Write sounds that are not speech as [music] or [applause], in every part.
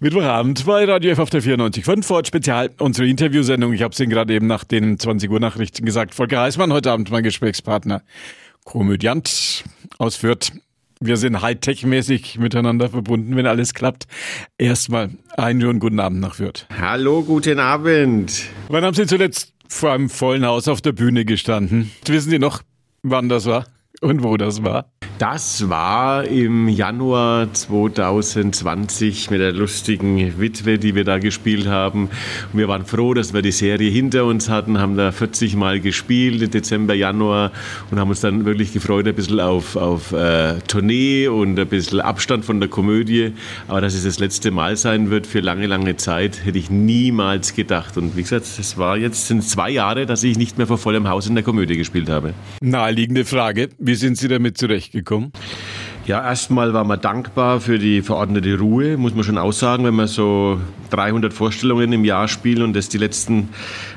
Mittwochabend bei Radio F auf der 94.5 Ford Spezial, unsere Interviewsendung. Ich habe es Ihnen gerade eben nach den 20 Uhr Nachrichten gesagt. Volker Heißmann, heute Abend mein Gesprächspartner, Komödiant aus Fürth. Wir sind Hightech-mäßig miteinander verbunden, wenn alles klappt. Erstmal einen schönen guten Abend nach Fürth. Hallo, guten Abend. Wann haben Sie zuletzt vor einem vollen Haus auf der Bühne gestanden? Wissen Sie noch, wann das war und wo das war? Das war im Januar 2020 mit der lustigen Witwe, die wir da gespielt haben. Und wir waren froh, dass wir die Serie hinter uns hatten, haben da 40 Mal gespielt im Dezember, Januar und haben uns dann wirklich gefreut, ein bisschen auf, auf äh, Tournee und ein bisschen Abstand von der Komödie. Aber dass es das letzte Mal sein wird für lange, lange Zeit, hätte ich niemals gedacht. Und wie gesagt, es war jetzt sind zwei Jahre, dass ich nicht mehr vor vollem Haus in der Komödie gespielt habe. Naheliegende Frage. Wie sind Sie damit zurechtgekommen? Welcome. Ja, erstmal war man dankbar für die verordnete Ruhe, muss man schon aussagen, wenn man so 300 Vorstellungen im Jahr spielt und das die letzten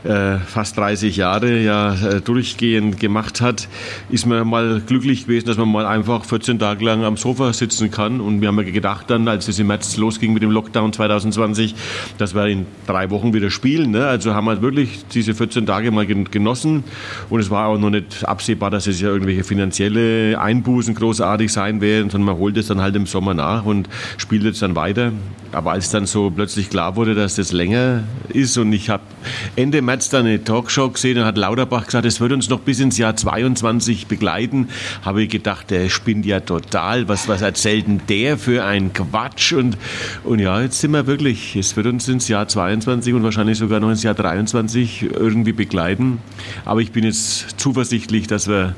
äh, fast 30 Jahre ja äh, durchgehend gemacht hat, ist man mal glücklich gewesen, dass man mal einfach 14 Tage lang am Sofa sitzen kann. Und wir haben ja gedacht dann, als es im März losging mit dem Lockdown 2020, dass wir in drei Wochen wieder spielen. Ne? Also haben wir wirklich diese 14 Tage mal genossen und es war auch noch nicht absehbar, dass es ja irgendwelche finanzielle Einbußen großartig sein werden sondern man holt es dann halt im Sommer nach und spielt es dann weiter. Aber als dann so plötzlich klar wurde, dass das länger ist und ich habe Ende März dann eine Talkshow gesehen und hat Lauterbach gesagt, es wird uns noch bis ins Jahr 22 begleiten, habe ich gedacht, der spinnt ja total. Was, was erzählt denn der für ein Quatsch? Und, und ja, jetzt sind wir wirklich, es wird uns ins Jahr 22 und wahrscheinlich sogar noch ins Jahr 23 irgendwie begleiten. Aber ich bin jetzt zuversichtlich, dass wir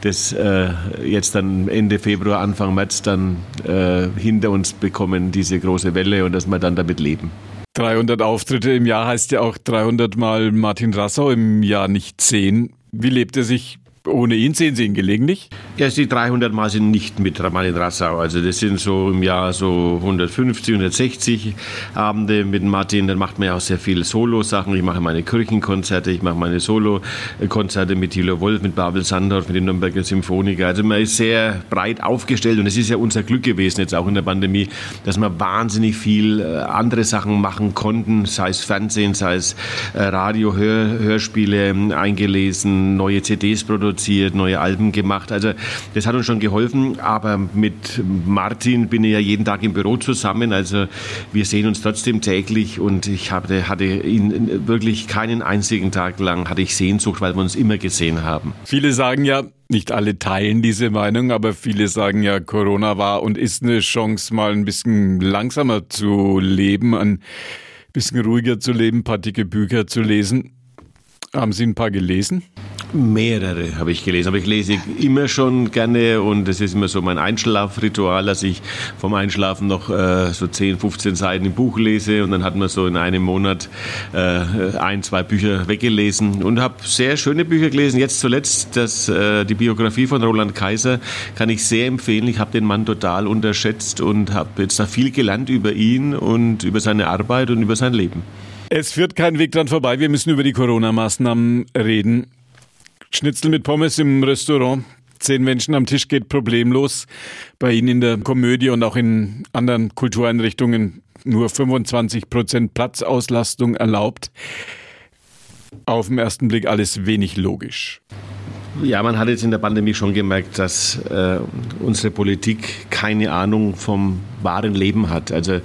das äh, jetzt dann Ende Februar, Anfang März dann äh, hinter uns bekommen, diese große Welle und dass wir dann damit leben. 300 Auftritte im Jahr heißt ja auch 300 Mal Martin Rassau im Jahr, nicht 10. Wie lebt er sich ohne ihn sehen Sie ihn gelegentlich? Ja, die 300 Mal sind nicht mit Ramalin Rassau. Also das sind so im Jahr so 150, 160 Abende mit Martin. Dann macht man ja auch sehr viele Solo-Sachen. Ich mache meine Kirchenkonzerte, ich mache meine Solo-Konzerte mit Thilo Wolf, mit Babel Sandorf, mit den Nürnberger Symphoniker. Also man ist sehr breit aufgestellt und es ist ja unser Glück gewesen, jetzt auch in der Pandemie, dass wir wahnsinnig viel äh, andere Sachen machen konnten, sei es Fernsehen, sei es äh, Radio, Hör, Hörspiele ähm, eingelesen, neue CDs produziert produziert, neue Alben gemacht. Also das hat uns schon geholfen. Aber mit Martin bin ich ja jeden Tag im Büro zusammen. Also wir sehen uns trotzdem täglich und ich hatte, hatte ihn wirklich keinen einzigen Tag lang hatte ich Sehnsucht, weil wir uns immer gesehen haben. Viele sagen ja, nicht alle teilen diese Meinung, aber viele sagen ja, Corona war und ist eine Chance, mal ein bisschen langsamer zu leben, ein bisschen ruhiger zu leben, paar dicke Bücher zu lesen. Haben Sie ein paar gelesen? Mehrere habe ich gelesen, aber ich lese immer schon gerne und es ist immer so mein Einschlafritual, dass ich vom Einschlafen noch äh, so 10, 15 Seiten im Buch lese und dann hat man so in einem Monat äh, ein, zwei Bücher weggelesen und habe sehr schöne Bücher gelesen. Jetzt zuletzt das, äh, die Biografie von Roland Kaiser kann ich sehr empfehlen. Ich habe den Mann total unterschätzt und habe jetzt da viel gelernt über ihn und über seine Arbeit und über sein Leben. Es führt kein Weg dran vorbei. Wir müssen über die Corona-Maßnahmen reden. Schnitzel mit Pommes im Restaurant. Zehn Menschen am Tisch geht problemlos. Bei Ihnen in der Komödie und auch in anderen Kultureinrichtungen nur 25 Prozent Platzauslastung erlaubt. Auf den ersten Blick alles wenig logisch. Ja, man hat jetzt in der Pandemie schon gemerkt, dass äh, unsere Politik keine Ahnung vom wahren Leben hat. Also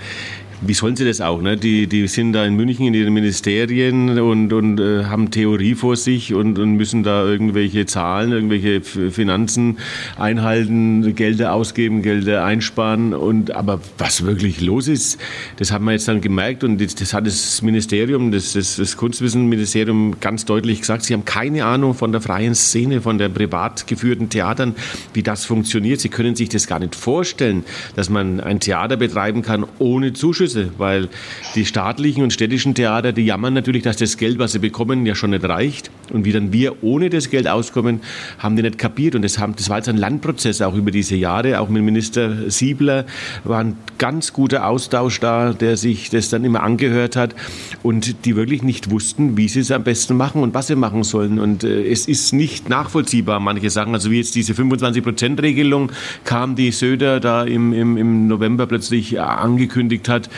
wie sollen sie das auch? Ne? Die, die sind da in München in ihren Ministerien und, und äh, haben Theorie vor sich und, und müssen da irgendwelche Zahlen, irgendwelche Finanzen einhalten, Gelder ausgeben, Gelder einsparen. Und, aber was wirklich los ist, das haben wir jetzt dann gemerkt und das, das hat das Ministerium, das, das, das Kunstwissenministerium ganz deutlich gesagt. Sie haben keine Ahnung von der freien Szene, von den privat geführten Theatern, wie das funktioniert. Sie können sich das gar nicht vorstellen, dass man ein Theater betreiben kann ohne Zuschüsse. Größe, weil die staatlichen und städtischen Theater, die jammern natürlich, dass das Geld, was sie bekommen, ja schon nicht reicht. Und wie dann wir ohne das Geld auskommen, haben die nicht kapiert. Und das, haben, das war jetzt ein Landprozess auch über diese Jahre. Auch mit Minister Siebler war ein ganz guter Austausch da, der sich das dann immer angehört hat und die wirklich nicht wussten, wie sie es am besten machen und was sie machen sollen. Und äh, es ist nicht nachvollziehbar, manche Sachen. Also wie jetzt diese 25-Prozent-Regelung kam, die Söder da im, im, im November plötzlich angekündigt hat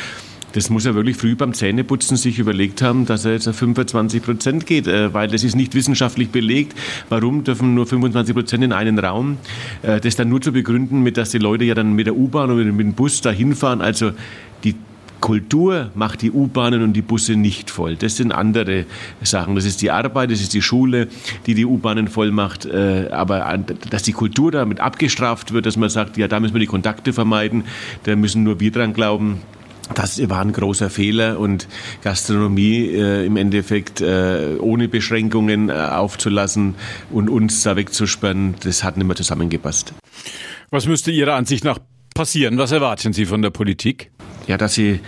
das muss er wirklich früh beim Zähneputzen sich überlegt haben, dass er jetzt auf 25 Prozent geht, äh, weil das ist nicht wissenschaftlich belegt. Warum dürfen nur 25 Prozent in einen Raum? Äh, das dann nur zu begründen, mit dass die Leute ja dann mit der U-Bahn oder mit dem Bus dahin fahren. Also die Kultur macht die U-Bahnen und die Busse nicht voll. Das sind andere Sachen. Das ist die Arbeit, das ist die Schule, die die U-Bahnen voll macht. Äh, aber dass die Kultur damit abgestraft wird, dass man sagt, ja, da müssen wir die Kontakte vermeiden, da müssen nur wir dran glauben, das war ein großer Fehler und Gastronomie äh, im Endeffekt äh, ohne Beschränkungen äh, aufzulassen und uns da wegzusperren, das hat nicht mehr zusammengepasst. Was müsste Ihrer Ansicht nach passieren? Was erwarten Sie von der Politik? Ja, dass sie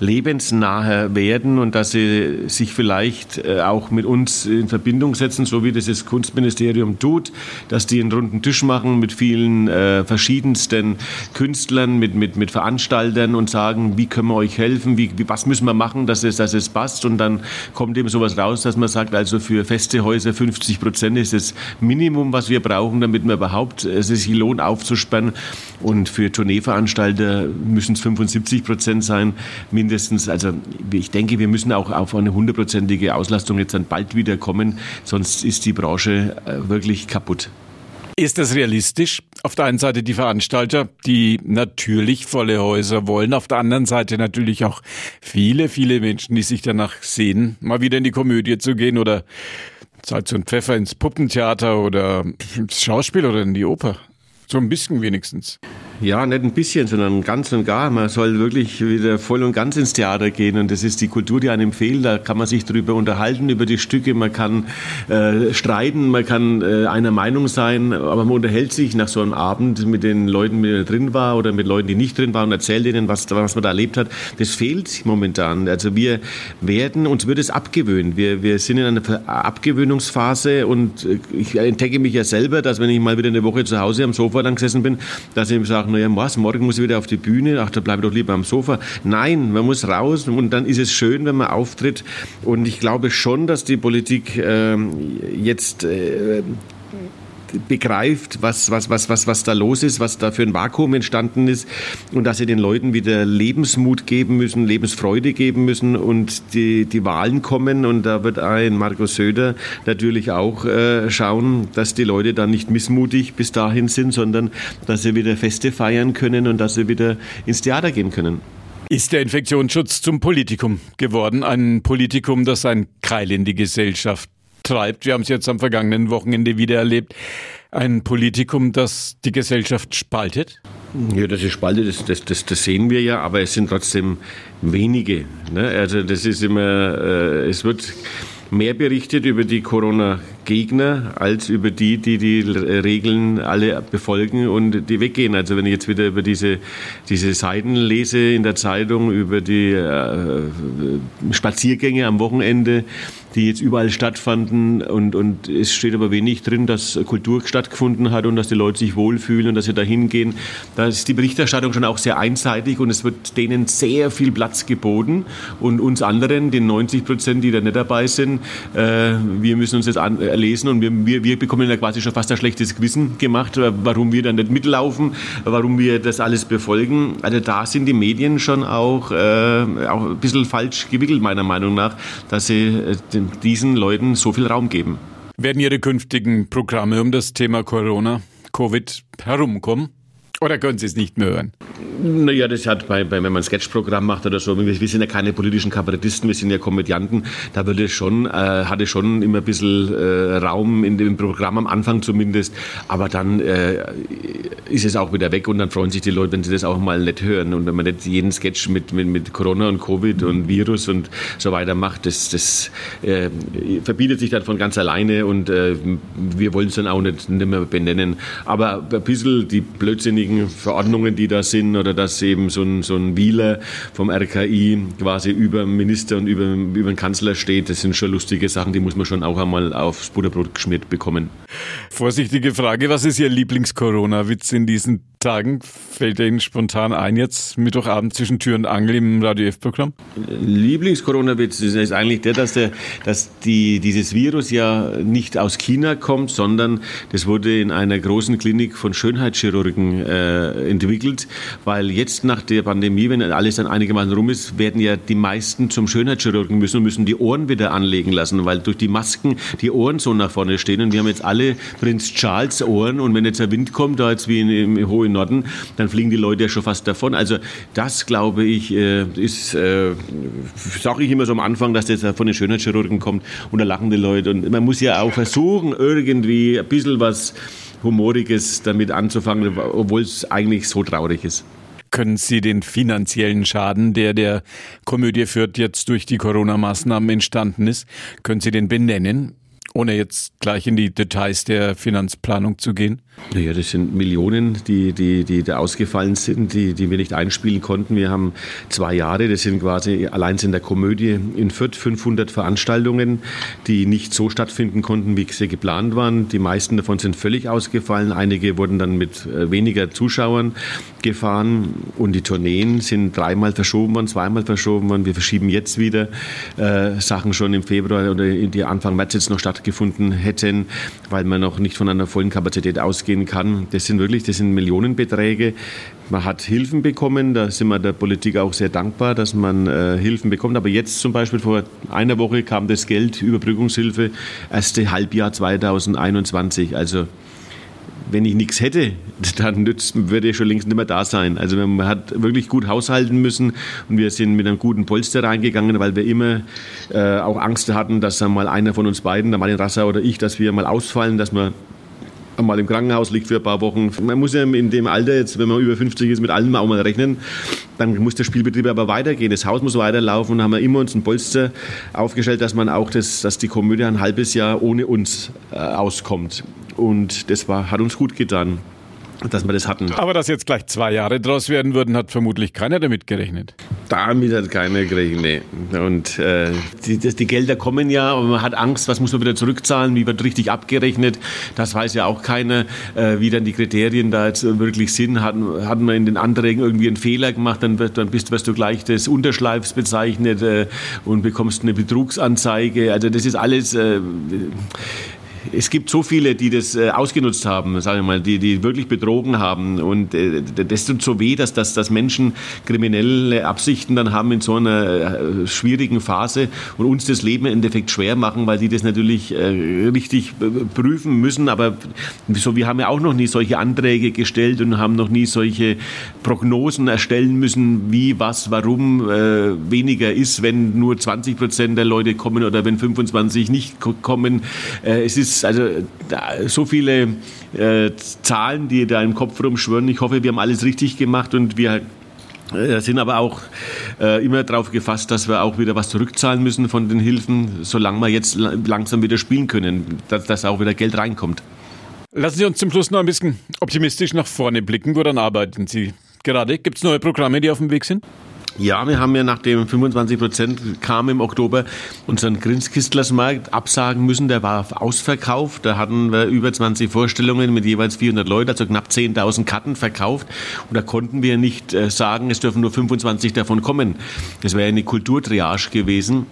lebensnaher werden und dass sie sich vielleicht äh, auch mit uns in Verbindung setzen, so wie das das Kunstministerium tut, dass die einen runden Tisch machen mit vielen äh, verschiedensten Künstlern, mit, mit, mit Veranstaltern und sagen, wie können wir euch helfen, wie, was müssen wir machen, dass es, dass es passt und dann kommt eben sowas raus, dass man sagt, also für feste Häuser 50 Prozent ist das Minimum, was wir brauchen, damit wir überhaupt es sich lohnt aufzusperren und für Tourneeveranstalter müssen es 75 Prozent sein, mindestens. Also ich denke, wir müssen auch auf eine hundertprozentige Auslastung jetzt dann bald wieder kommen, sonst ist die Branche äh, wirklich kaputt. Ist das realistisch? Auf der einen Seite die Veranstalter, die natürlich volle Häuser wollen, auf der anderen Seite natürlich auch viele, viele Menschen, die sich danach sehen, mal wieder in die Komödie zu gehen oder Salz und Pfeffer ins Puppentheater oder ins Schauspiel oder in die Oper. So ein bisschen wenigstens. Ja, nicht ein bisschen, sondern ganz und gar. Man soll wirklich wieder voll und ganz ins Theater gehen. Und das ist die Kultur, die einem fehlt. Da kann man sich darüber unterhalten, über die Stücke. Man kann äh, streiten, man kann äh, einer Meinung sein. Aber man unterhält sich nach so einem Abend mit den Leuten, die drin war oder mit Leuten, die nicht drin waren und erzählt ihnen, was, was man da erlebt hat. Das fehlt momentan. Also wir werden, uns wird es abgewöhnt. Wir, wir sind in einer Abgewöhnungsphase und äh, ich entdecke mich ja selber, dass wenn ich mal wieder eine Woche zu Hause am Sofa dann gesessen bin, dass ich sage, sagen, naja, was, morgen muss ich wieder auf die Bühne, ach, da bleibe ich doch lieber am Sofa. Nein, man muss raus und dann ist es schön, wenn man auftritt. Und ich glaube schon, dass die Politik äh, jetzt äh, begreift, was, was, was, was, was da los ist, was da für ein Vakuum entstanden ist und dass sie den Leuten wieder Lebensmut geben müssen, Lebensfreude geben müssen und die, die Wahlen kommen und da wird ein Markus Söder natürlich auch äh, schauen, dass die Leute dann nicht missmutig bis dahin sind, sondern dass sie wieder Feste feiern können und dass sie wieder ins Theater gehen können. Ist der Infektionsschutz zum Politikum geworden? Ein Politikum, das ein Keil in die Gesellschaft treibt. Wir haben es jetzt am vergangenen Wochenende wieder erlebt. Ein Politikum, das die Gesellschaft spaltet? Ja, das ist spaltet, das, das, das, das sehen wir ja, aber es sind trotzdem wenige. Ne? Also das ist immer, äh, es wird mehr berichtet über die Corona-Gegner als über die, die die Regeln alle befolgen und die weggehen. Also wenn ich jetzt wieder über diese, diese Seiten lese in der Zeitung, über die äh, Spaziergänge am Wochenende, die jetzt überall stattfanden und, und es steht aber wenig drin, dass Kultur stattgefunden hat und dass die Leute sich wohlfühlen und dass sie da hingehen. Da ist die Berichterstattung schon auch sehr einseitig und es wird denen sehr viel Platz geboten und uns anderen, den 90 Prozent, die da nicht dabei sind, äh, wir müssen uns das lesen und wir, wir, wir bekommen ja quasi schon fast ein schlechtes Gewissen gemacht, warum wir da nicht mitlaufen, warum wir das alles befolgen. Also da sind die Medien schon auch, äh, auch ein bisschen falsch gewickelt, meiner Meinung nach, dass sie äh, den diesen Leuten so viel Raum geben. Werden Ihre künftigen Programme um das Thema Corona, Covid herumkommen? Oder können Sie es nicht mehr hören? Naja, das hat bei, bei wenn man ein Sketchprogramm macht oder so, wir, sind ja keine politischen Kabarettisten, wir sind ja Komödianten, da würde schon, äh, hatte schon immer ein bisschen äh, Raum in dem Programm am Anfang zumindest, aber dann äh, ist es auch wieder weg und dann freuen sich die Leute, wenn sie das auch mal nicht hören. Und wenn man nicht jeden Sketch mit, mit, mit Corona und Covid und Virus und so weiter macht, das, das äh, verbietet sich dann von ganz alleine und äh, wir wollen es dann auch nicht, nicht mehr benennen, aber ein bisschen die blödsinnigen Verordnungen, die da sind, oder dass eben so ein, so ein Wieler vom RKI quasi über dem Minister und über, über den Kanzler steht, das sind schon lustige Sachen, die muss man schon auch einmal aufs Butterbrot geschmiert bekommen. Vorsichtige Frage, was ist Ihr Lieblings-Corona-Witz in diesen Tagen? Fällt Ihnen spontan ein jetzt Mittwochabend zwischen Tür und Angel im Radio F-Programm? Lieblings-Corona-Witz ist eigentlich der, dass, der, dass die, dieses Virus ja nicht aus China kommt, sondern das wurde in einer großen Klinik von Schönheitschirurgen äh, entwickelt, weil jetzt nach der Pandemie, wenn alles dann einigermaßen rum ist, werden ja die meisten zum Schönheitschirurgen müssen und müssen die Ohren wieder anlegen lassen, weil durch die Masken die Ohren so nach vorne stehen und wir haben jetzt alle Prinz Charles Ohren und wenn jetzt der Wind kommt, da jetzt wie im, im hohen Norden, dann fliegen die Leute ja schon fast davon. Also das, glaube ich, äh, ist, äh, sage ich immer so am Anfang, dass das von den Schönheitschirurgen kommt und da lachen die Leute. Und man muss ja auch versuchen, irgendwie ein bisschen was Humoriges damit anzufangen, obwohl es eigentlich so traurig ist. Können Sie den finanziellen Schaden, der der Komödie führt, jetzt durch die Corona-Maßnahmen entstanden ist, können Sie den benennen? Ohne jetzt gleich in die Details der Finanzplanung zu gehen? Naja, das sind Millionen, die, die, die da ausgefallen sind, die, die wir nicht einspielen konnten. Wir haben zwei Jahre, das sind quasi allein in der Komödie in Fürth 500 Veranstaltungen, die nicht so stattfinden konnten, wie sie geplant waren. Die meisten davon sind völlig ausgefallen. Einige wurden dann mit äh, weniger Zuschauern gefahren und die Tourneen sind dreimal verschoben worden, zweimal verschoben worden. Wir verschieben jetzt wieder äh, Sachen schon im Februar oder die Anfang März jetzt noch stattgefunden hätten, weil man noch nicht von einer vollen Kapazität ausgehen kann. Das sind wirklich, das sind Millionenbeträge. Man hat Hilfen bekommen, da sind wir der Politik auch sehr dankbar, dass man äh, Hilfen bekommt. Aber jetzt zum Beispiel vor einer Woche kam das Geld, Überbrückungshilfe, erste Halbjahr 2021. Also wenn ich nichts hätte, [laughs] dann nützt, würde ich schon längst nicht mehr da sein. Also man hat wirklich gut haushalten müssen und wir sind mit einem guten Polster reingegangen, weil wir immer äh, auch Angst hatten, dass dann mal einer von uns beiden, der Martin Rasser oder ich, dass wir mal ausfallen, dass wir mal im Krankenhaus liegt für ein paar Wochen. Man muss ja in dem Alter jetzt, wenn man über 50 ist, mit allem auch mal rechnen. Dann muss der Spielbetrieb aber weitergehen. Das Haus muss weiterlaufen und haben wir immer uns ein Polster aufgestellt, dass man auch das, dass die Komödie ein halbes Jahr ohne uns äh, auskommt. Und das war, hat uns gut getan dass wir das hatten. Aber dass jetzt gleich zwei Jahre draus werden würden, hat vermutlich keiner damit gerechnet. Damit hat keiner gerechnet. Nee. Und äh, die, das, die, Gelder kommen ja, aber man hat Angst, was muss man wieder zurückzahlen, wie wird richtig abgerechnet. Das weiß ja auch keiner, äh, wie dann die Kriterien da jetzt wirklich sind. Hatten, hatten wir in den Anträgen irgendwie einen Fehler gemacht, dann, dann bist, wirst du gleich des Unterschleifs bezeichnet äh, und bekommst eine Betrugsanzeige. Also das ist alles äh, es gibt so viele, die das äh, ausgenutzt haben, sagen wir mal, die, die wirklich betrogen haben. Und äh, das tut so weh, dass, dass, dass Menschen kriminelle Absichten dann haben in so einer äh, schwierigen Phase und uns das Leben im Endeffekt schwer machen, weil die das natürlich richtig prüfen müssen. Aber so, wir haben ja auch noch nie solche Anträge gestellt und haben noch nie solche Prognosen erstellen müssen, wie, was, warum äh, weniger ist, wenn nur 20 Prozent der Leute kommen oder wenn 25 nicht kommen. Es ist also so viele äh, Zahlen, die da im Kopf rumschwören. Ich hoffe, wir haben alles richtig gemacht und wir äh, sind aber auch äh, immer darauf gefasst, dass wir auch wieder was zurückzahlen müssen von den Hilfen, solange wir jetzt langsam wieder spielen können, dass, dass auch wieder Geld reinkommt. Lassen Sie uns zum Schluss noch ein bisschen optimistisch nach vorne blicken. Woran arbeiten Sie gerade? Gibt es neue Programme, die auf dem Weg sind? Ja, wir haben ja nachdem 25 Prozent kam im Oktober unseren Grinskistlersmarkt absagen müssen. Der war ausverkauft. Da hatten wir über 20 Vorstellungen mit jeweils 400 Leuten, also knapp 10.000 Karten verkauft. Und da konnten wir nicht äh, sagen, es dürfen nur 25 davon kommen. Das wäre eine Kulturtriage gewesen.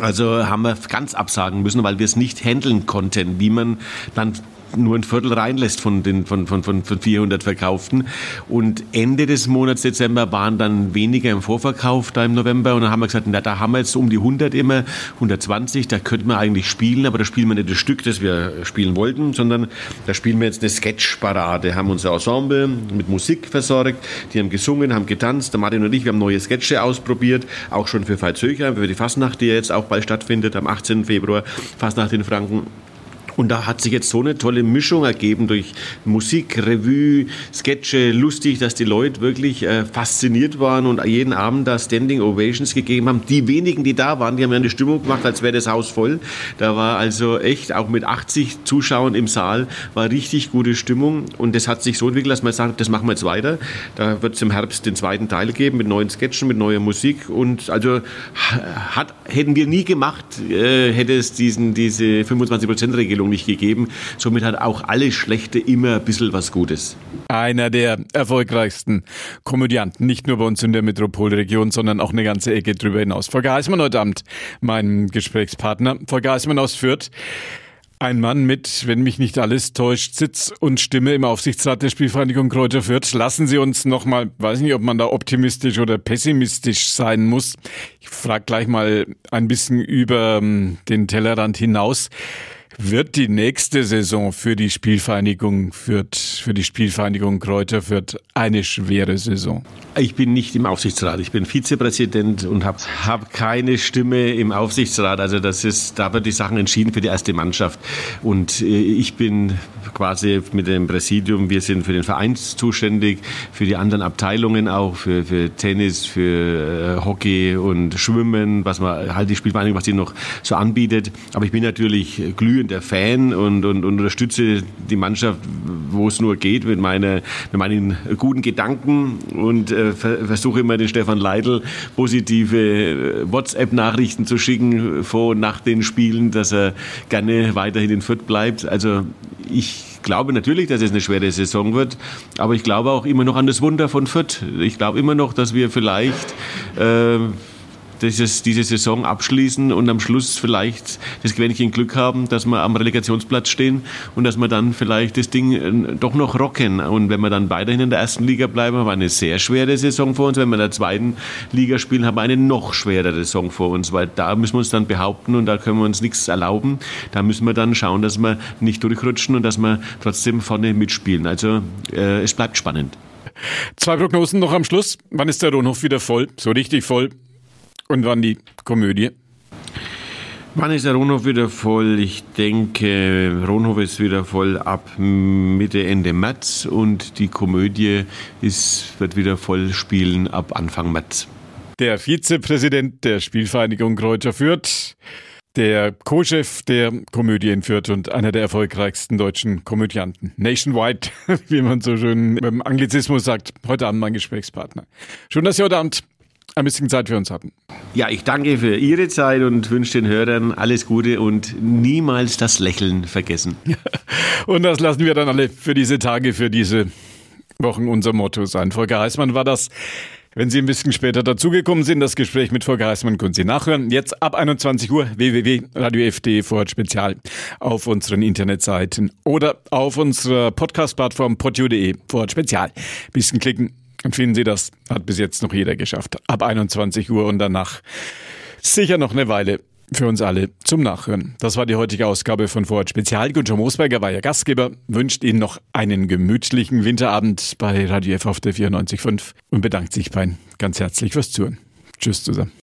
Also haben wir ganz absagen müssen, weil wir es nicht handeln konnten, wie man dann nur ein Viertel reinlässt von den von, von, von, von 400 Verkauften. Und Ende des Monats Dezember waren dann weniger im Vorverkauf da im November. Und dann haben wir gesagt, na, da haben wir jetzt um die 100 immer, 120, da könnten wir eigentlich spielen, aber da spielen wir nicht das Stück, das wir spielen wollten, sondern da spielen wir jetzt eine Sketchparade. Haben unser Ensemble mit Musik versorgt, die haben gesungen, haben getanzt. Der Martin und ich, wir haben neue Sketche ausprobiert, auch schon für Veitshöcher, für die Fastnacht, die jetzt auch bald stattfindet, am 18. Februar, Fastnacht in Franken. Und da hat sich jetzt so eine tolle Mischung ergeben durch Musik, Revue, Sketche, lustig, dass die Leute wirklich äh, fasziniert waren und jeden Abend da Standing Ovations gegeben haben. Die wenigen, die da waren, die haben ja eine Stimmung gemacht, als wäre das Haus voll. Da war also echt, auch mit 80 Zuschauern im Saal, war richtig gute Stimmung. Und das hat sich so entwickelt, dass man sagt, das machen wir jetzt weiter. Da wird es im Herbst den zweiten Teil geben mit neuen Sketchen, mit neuer Musik. Und also hat, hätten wir nie gemacht, äh, hätte es diesen, diese 25%-Regelung Vorstellung nicht gegeben. Somit hat auch alles Schlechte immer ein bisschen was Gutes. Einer der erfolgreichsten Komödianten, nicht nur bei uns in der Metropolregion, sondern auch eine ganze Ecke drüber hinaus. Volker Heißmann heute Abend, mein Gesprächspartner. Volker Heißmann aus Fürth. Ein Mann mit, wenn mich nicht alles täuscht, Sitz und Stimme im Aufsichtsrat der Spielvereinigung Kräuter Fürth. Lassen Sie uns nochmal, weiß nicht, ob man da optimistisch oder pessimistisch sein muss. Ich frage gleich mal ein bisschen über ähm, den Tellerrand hinaus. Wird die nächste Saison für die Spielvereinigung Fürth, für die Spielvereinigung Kräuter Fürth eine schwere Saison? Ich bin nicht im Aufsichtsrat. Ich bin Vizepräsident und habe hab keine Stimme im Aufsichtsrat. Also das ist, da wird die Sachen entschieden für die erste Mannschaft. Und äh, ich bin quasi mit dem Präsidium, wir sind für den Verein zuständig, für die anderen Abteilungen auch, für, für Tennis, für äh, Hockey und Schwimmen, was man halt die Spielvereinigung, was sie noch so anbietet. Aber ich bin natürlich glühender Fan und, und, und unterstütze die Mannschaft, wo es nur geht, mit, meine, mit meinen guten Gedanken und äh, versuche immer den Stefan Leidl positive äh, WhatsApp-Nachrichten zu schicken vor und nach den Spielen, dass er gerne weiterhin in Fürth bleibt. Also ich glaube natürlich, dass es eine schwere Saison wird, aber ich glaube auch immer noch an das Wunder von Fürth. Ich glaube immer noch, dass wir vielleicht äh, dieses, diese Saison abschließen und am Schluss vielleicht das Quäntchen Glück haben, dass wir am Relegationsplatz stehen und dass wir dann vielleicht das Ding äh, doch noch rocken. Und wenn wir dann weiterhin in der ersten Liga bleiben, haben wir eine sehr schwere Saison vor uns. Wenn wir in der zweiten Liga spielen, haben wir eine noch schwerere Saison vor uns, weil da müssen wir uns dann behaupten und da können wir uns nichts erlauben. Da müssen wir dann schauen, dass wir nicht durchrutschen und dass wir trotzdem vorne mitspielen. Also äh, es bleibt spannend. Zwei Prognosen noch am Schluss. Wann ist der Rohnhof wieder voll? So richtig voll? Und wann die Komödie? Wann ist der Ronhof wieder voll? Ich denke, Ronhof ist wieder voll ab Mitte, Ende März und die Komödie ist, wird wieder voll spielen ab Anfang März. Der Vizepräsident der Spielvereinigung Kräuter Fürth, der Co-Chef der Komödie in Fürth und einer der erfolgreichsten deutschen Komödianten. Nationwide, [laughs] wie man so schön beim Anglizismus sagt. Heute Abend mein Gesprächspartner. Schön, dass Sie heute Abend ein bisschen Zeit für uns hatten. Ja, ich danke für Ihre Zeit und wünsche den Hörern alles Gute und niemals das Lächeln vergessen. [laughs] und das lassen wir dann alle für diese Tage, für diese Wochen unser Motto sein. Volker Heißmann war das. Wenn Sie ein bisschen später dazugekommen sind, das Gespräch mit Volker Heißmann können Sie nachhören. Jetzt ab 21 Uhr www.radiof.de vor Spezial auf unseren Internetseiten oder auf unserer Podcast-Plattform podio.de vor Spezial. Bisschen klicken, finden Sie, das hat bis jetzt noch jeder geschafft. Ab 21 Uhr und danach sicher noch eine Weile für uns alle zum Nachhören. Das war die heutige Ausgabe von Vorort Spezial. Gunther Moosberger war Ihr Gastgeber, wünscht Ihnen noch einen gemütlichen Winterabend bei Radio F auf der 94.5 und bedankt sich bei Ihnen ganz herzlich fürs Zuhören. Tschüss zusammen.